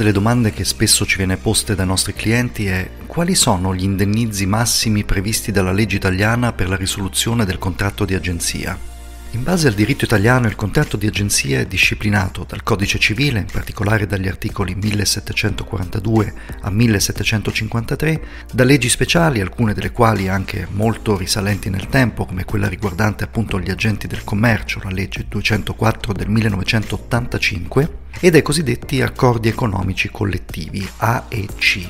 delle domande che spesso ci viene poste dai nostri clienti è quali sono gli indennizi massimi previsti dalla legge italiana per la risoluzione del contratto di agenzia? In base al diritto italiano il contratto di agenzia è disciplinato dal Codice civile, in particolare dagli articoli 1742 a 1753, da leggi speciali, alcune delle quali anche molto risalenti nel tempo, come quella riguardante appunto gli agenti del commercio, la legge 204 del 1985, e dai cosiddetti accordi economici collettivi A e C,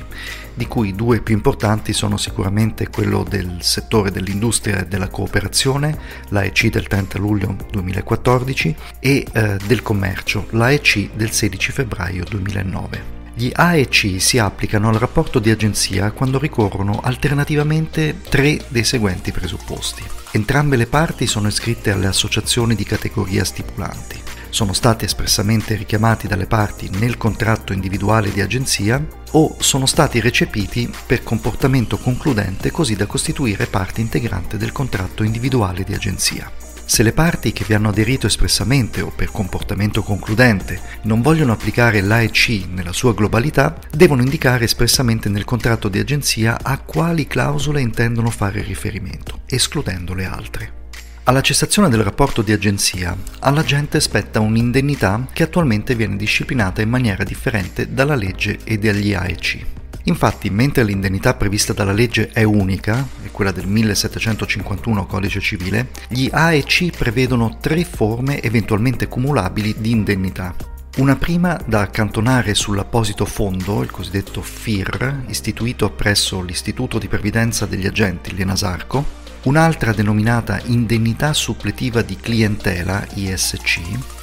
di cui due più importanti sono sicuramente quello del settore dell'industria e della cooperazione, l'AEC del 30 luglio 2014, e eh, del commercio, l'AEC del 16 febbraio 2009. Gli AEC si applicano al rapporto di agenzia quando ricorrono alternativamente tre dei seguenti presupposti. Entrambe le parti sono iscritte alle associazioni di categoria stipulanti sono stati espressamente richiamati dalle parti nel contratto individuale di agenzia o sono stati recepiti per comportamento concludente così da costituire parte integrante del contratto individuale di agenzia. Se le parti che vi hanno aderito espressamente o per comportamento concludente non vogliono applicare l'AEC nella sua globalità, devono indicare espressamente nel contratto di agenzia a quali clausole intendono fare riferimento, escludendo le altre. Alla cessazione del rapporto di agenzia, all'agente spetta un'indennità che attualmente viene disciplinata in maniera differente dalla legge e dagli AEC. Infatti, mentre l'indennità prevista dalla legge è unica, è quella del 1751 Codice Civile, gli AEC prevedono tre forme eventualmente cumulabili di indennità. Una prima da accantonare sull'apposito fondo, il cosiddetto FIR, istituito presso l'Istituto di Previdenza degli Agenti, l'ENASARCO, un'altra denominata indennità suppletiva di clientela ISC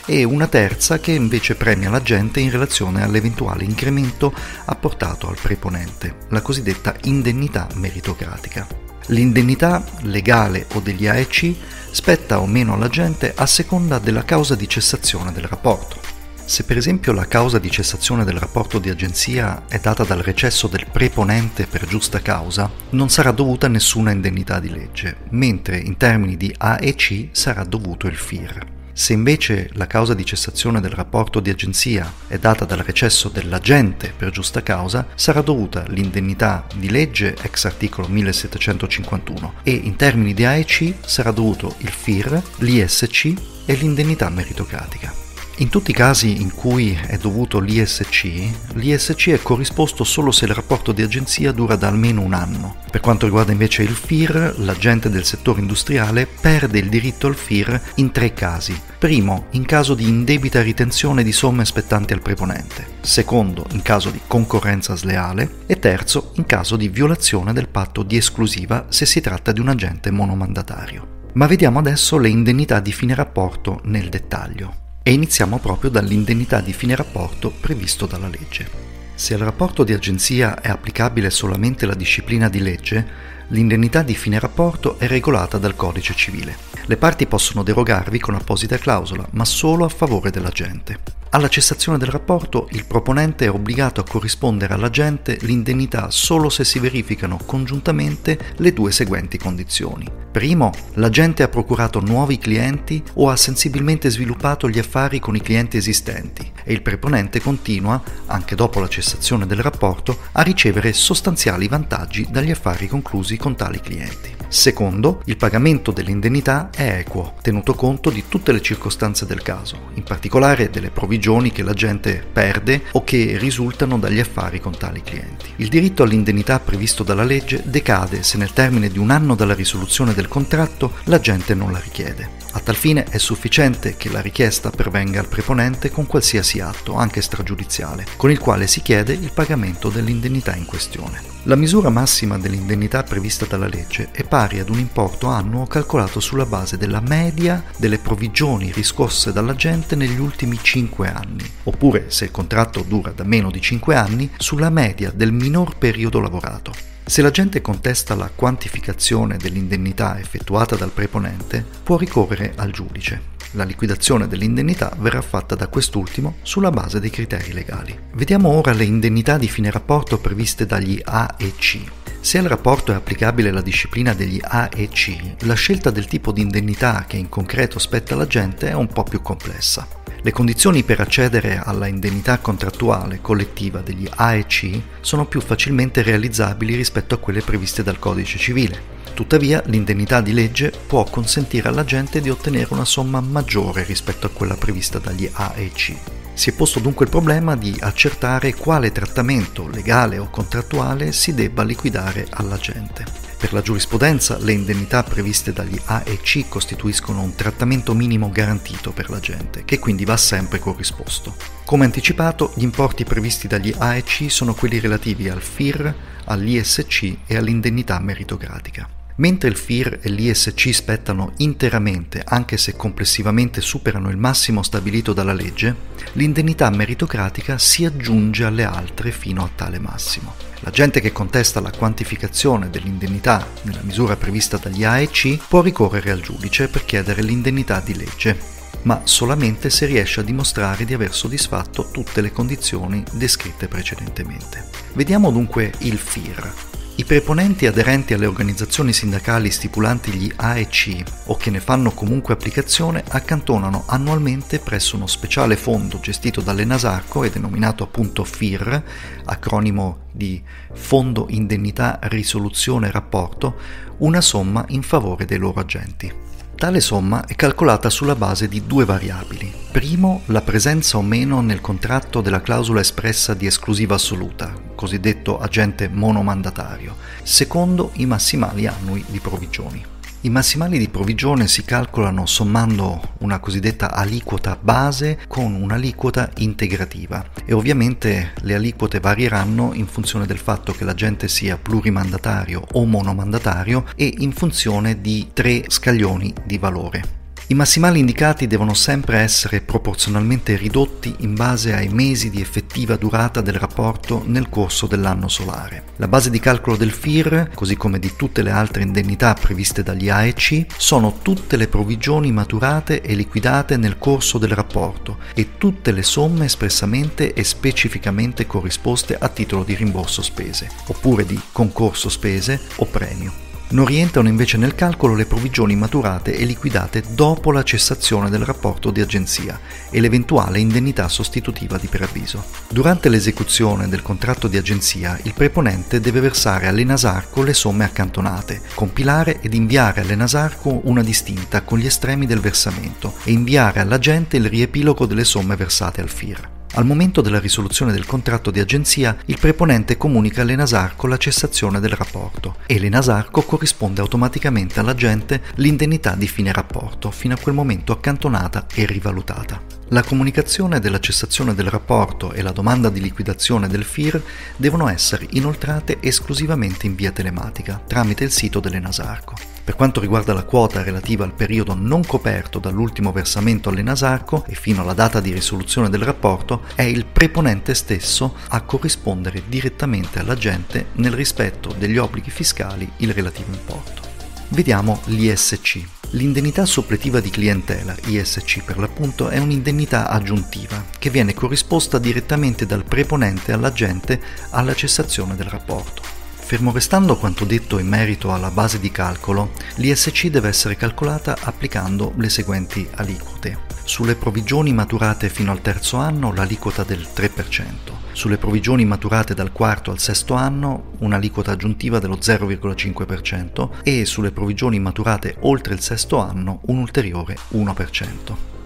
e una terza che invece premia l'agente in relazione all'eventuale incremento apportato al preponente, la cosiddetta indennità meritocratica. L'indennità legale o degli AEC spetta o meno all'agente a seconda della causa di cessazione del rapporto. Se per esempio la causa di cessazione del rapporto di agenzia è data dal recesso del preponente per giusta causa, non sarà dovuta nessuna indennità di legge, mentre in termini di A e C sarà dovuto il FIR. Se invece la causa di cessazione del rapporto di agenzia è data dal recesso dell'agente per giusta causa, sarà dovuta l'indennità di legge ex articolo 1751 e in termini di A e C sarà dovuto il FIR, l'ISC e l'indennità meritocratica. In tutti i casi in cui è dovuto l'ISC, l'ISC è corrisposto solo se il rapporto di agenzia dura da almeno un anno. Per quanto riguarda invece il FIR, l'agente del settore industriale perde il diritto al FIR in tre casi. Primo, in caso di indebita ritenzione di somme spettanti al preponente. Secondo, in caso di concorrenza sleale. E terzo, in caso di violazione del patto di esclusiva se si tratta di un agente monomandatario. Ma vediamo adesso le indennità di fine rapporto nel dettaglio. E iniziamo proprio dall'indennità di fine rapporto previsto dalla legge. Se al rapporto di agenzia è applicabile solamente la disciplina di legge, l'indennità di fine rapporto è regolata dal codice civile. Le parti possono derogarvi con apposita clausola, ma solo a favore dell'agente. Alla cessazione del rapporto il proponente è obbligato a corrispondere all'agente l'indennità solo se si verificano congiuntamente le due seguenti condizioni. Primo, l'agente ha procurato nuovi clienti o ha sensibilmente sviluppato gli affari con i clienti esistenti e il preponente continua, anche dopo la cessazione del rapporto, a ricevere sostanziali vantaggi dagli affari conclusi con tali clienti. Secondo, il pagamento dell'indennità è equo, tenuto conto di tutte le circostanze del caso, in particolare delle provvigioni che la gente perde o che risultano dagli affari con tali clienti. Il diritto all'indennità previsto dalla legge decade se nel termine di un anno dalla risoluzione del contratto la gente non la richiede. A tal fine è sufficiente che la richiesta pervenga al preponente con qualsiasi atto, anche stragiudiziale, con il quale si chiede il pagamento dell'indennità in questione. La misura massima dell'indennità prevista dalla legge è pari ad un importo annuo calcolato sulla base della media delle provvigioni riscosse dall'agente negli ultimi 5 anni, oppure se il contratto dura da meno di 5 anni, sulla media del minor periodo lavorato. Se l'agente contesta la quantificazione dell'indennità effettuata dal preponente, può ricorrere al giudice. La liquidazione dell'indennità verrà fatta da quest'ultimo sulla base dei criteri legali. Vediamo ora le indennità di fine rapporto previste dagli A e C. Se al rapporto è applicabile la disciplina degli A e C, la scelta del tipo di indennità che in concreto spetta all'agente è un po' più complessa. Le condizioni per accedere alla indennità contrattuale collettiva degli AEC sono più facilmente realizzabili rispetto a quelle previste dal codice civile. Tuttavia, l'indennità di legge può consentire alla gente di ottenere una somma maggiore rispetto a quella prevista dagli AEC. Si è posto dunque il problema di accertare quale trattamento legale o contrattuale si debba liquidare alla gente. Per la giurisprudenza le indennità previste dagli AEC costituiscono un trattamento minimo garantito per la gente, che quindi va sempre corrisposto. Come anticipato, gli importi previsti dagli AEC sono quelli relativi al FIR, all'ISC e all'indennità meritocratica. Mentre il FIR e l'ISC spettano interamente, anche se complessivamente superano il massimo stabilito dalla legge, l'indennità meritocratica si aggiunge alle altre fino a tale massimo. La gente che contesta la quantificazione dell'indennità nella misura prevista dagli AEC può ricorrere al giudice per chiedere l'indennità di legge, ma solamente se riesce a dimostrare di aver soddisfatto tutte le condizioni descritte precedentemente. Vediamo dunque il FIR, i preponenti aderenti alle organizzazioni sindacali stipulanti gli AEC o che ne fanno comunque applicazione accantonano annualmente presso uno speciale fondo gestito dalle Nasarco e denominato appunto FIR, acronimo di Fondo Indennità Risoluzione Rapporto, una somma in favore dei loro agenti. Tale somma è calcolata sulla base di due variabili. Primo, la presenza o meno nel contratto della clausola espressa di esclusiva assoluta, cosiddetto agente monomandatario. Secondo, i massimali annui di provvigioni. I massimali di provvigione si calcolano sommando una cosiddetta aliquota base con un'aliquota integrativa e ovviamente le aliquote varieranno in funzione del fatto che l'agente sia plurimandatario o monomandatario e in funzione di tre scaglioni di valore. I massimali indicati devono sempre essere proporzionalmente ridotti in base ai mesi di effettiva durata del rapporto nel corso dell'anno solare. La base di calcolo del FIR, così come di tutte le altre indennità previste dagli AEC, sono tutte le provvigioni maturate e liquidate nel corso del rapporto e tutte le somme espressamente e specificamente corrisposte a titolo di rimborso spese, oppure di concorso spese o premio. Non rientrano invece nel calcolo le provvigioni maturate e liquidate dopo la cessazione del rapporto di agenzia e l'eventuale indennità sostitutiva di preavviso. Durante l'esecuzione del contratto di agenzia, il preponente deve versare all'Enasarco le somme accantonate, compilare ed inviare all'Enasarco una distinta con gli estremi del versamento e inviare all'agente il riepilogo delle somme versate al FIR. Al momento della risoluzione del contratto di agenzia, il preponente comunica all'Enasarco la cessazione del rapporto e l'Enasarco corrisponde automaticamente all'agente l'indennità di fine rapporto, fino a quel momento accantonata e rivalutata. La comunicazione della cessazione del rapporto e la domanda di liquidazione del FIR devono essere inoltrate esclusivamente in via telematica, tramite il sito dell'Enasarco. Per quanto riguarda la quota relativa al periodo non coperto dall'ultimo versamento all'Enasarco e fino alla data di risoluzione del rapporto, è il preponente stesso a corrispondere direttamente all'agente nel rispetto degli obblighi fiscali il relativo importo. Vediamo l'ISC. L'indennità suppletiva di clientela, ISC per l'appunto, è un'indennità aggiuntiva che viene corrisposta direttamente dal preponente all'agente alla cessazione del rapporto. Fermo restando quanto detto in merito alla base di calcolo, l'ISC deve essere calcolata applicando le seguenti aliquote. Sulle provvigioni maturate fino al terzo anno l'aliquota del 3%, sulle provvigioni maturate dal quarto al sesto anno un'aliquota aggiuntiva dello 0,5% e sulle provvigioni maturate oltre il sesto anno un ulteriore 1%.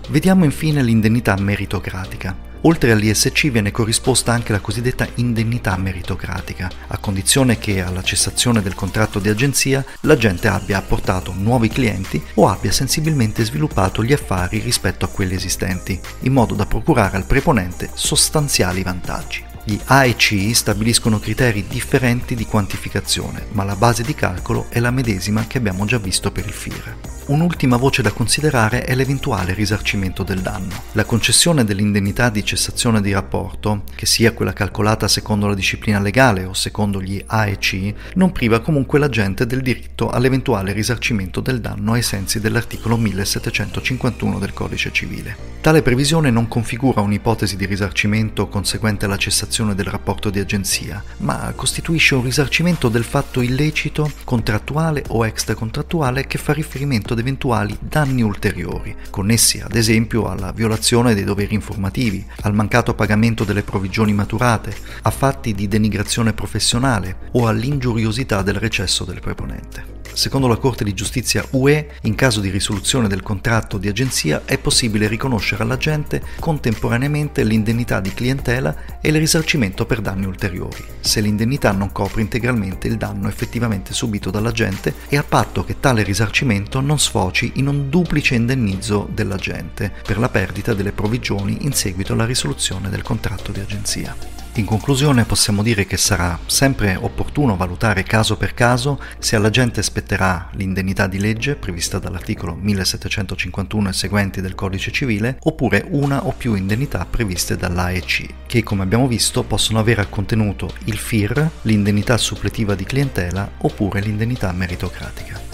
Vediamo infine l'indennità meritocratica. Oltre all'ISC viene corrisposta anche la cosiddetta indennità meritocratica, a condizione che alla cessazione del contratto di agenzia l'agente abbia apportato nuovi clienti o abbia sensibilmente sviluppato gli affari rispetto a quelli esistenti, in modo da procurare al preponente sostanziali vantaggi. Gli AEC stabiliscono criteri differenti di quantificazione, ma la base di calcolo è la medesima che abbiamo già visto per il FIR. Un'ultima voce da considerare è l'eventuale risarcimento del danno. La concessione dell'indennità di cessazione di rapporto, che sia quella calcolata secondo la disciplina legale o secondo gli AEC, non priva comunque l'agente del diritto all'eventuale risarcimento del danno ai sensi dell'articolo 1751 del Codice civile. Tale previsione non configura un'ipotesi di risarcimento conseguente alla cessazione del rapporto di agenzia, ma costituisce un risarcimento del fatto illecito, contrattuale o extracontrattuale che fa riferimento ad eventuali danni ulteriori, connessi ad esempio alla violazione dei doveri informativi, al mancato pagamento delle provvigioni maturate, a fatti di denigrazione professionale o all'ingiuriosità del recesso del preponente. Secondo la Corte di giustizia UE, in caso di risoluzione del contratto di agenzia è possibile riconoscere all'agente contemporaneamente l'indennità di clientela e il risarcimento per danni ulteriori, se l'indennità non copre integralmente il danno effettivamente subito dall'agente e a patto che tale risarcimento non sfoci in un duplice indennizzo dell'agente per la perdita delle provvigioni in seguito alla risoluzione del contratto di agenzia. In conclusione possiamo dire che sarà sempre opportuno valutare caso per caso se all'agente spetterà l'indennità di legge prevista dall'articolo 1751 e seguenti del Codice civile oppure una o più indennità previste dall'AEC, che come abbiamo visto possono avere a contenuto il FIR, l'indennità suppletiva di clientela oppure l'indennità meritocratica.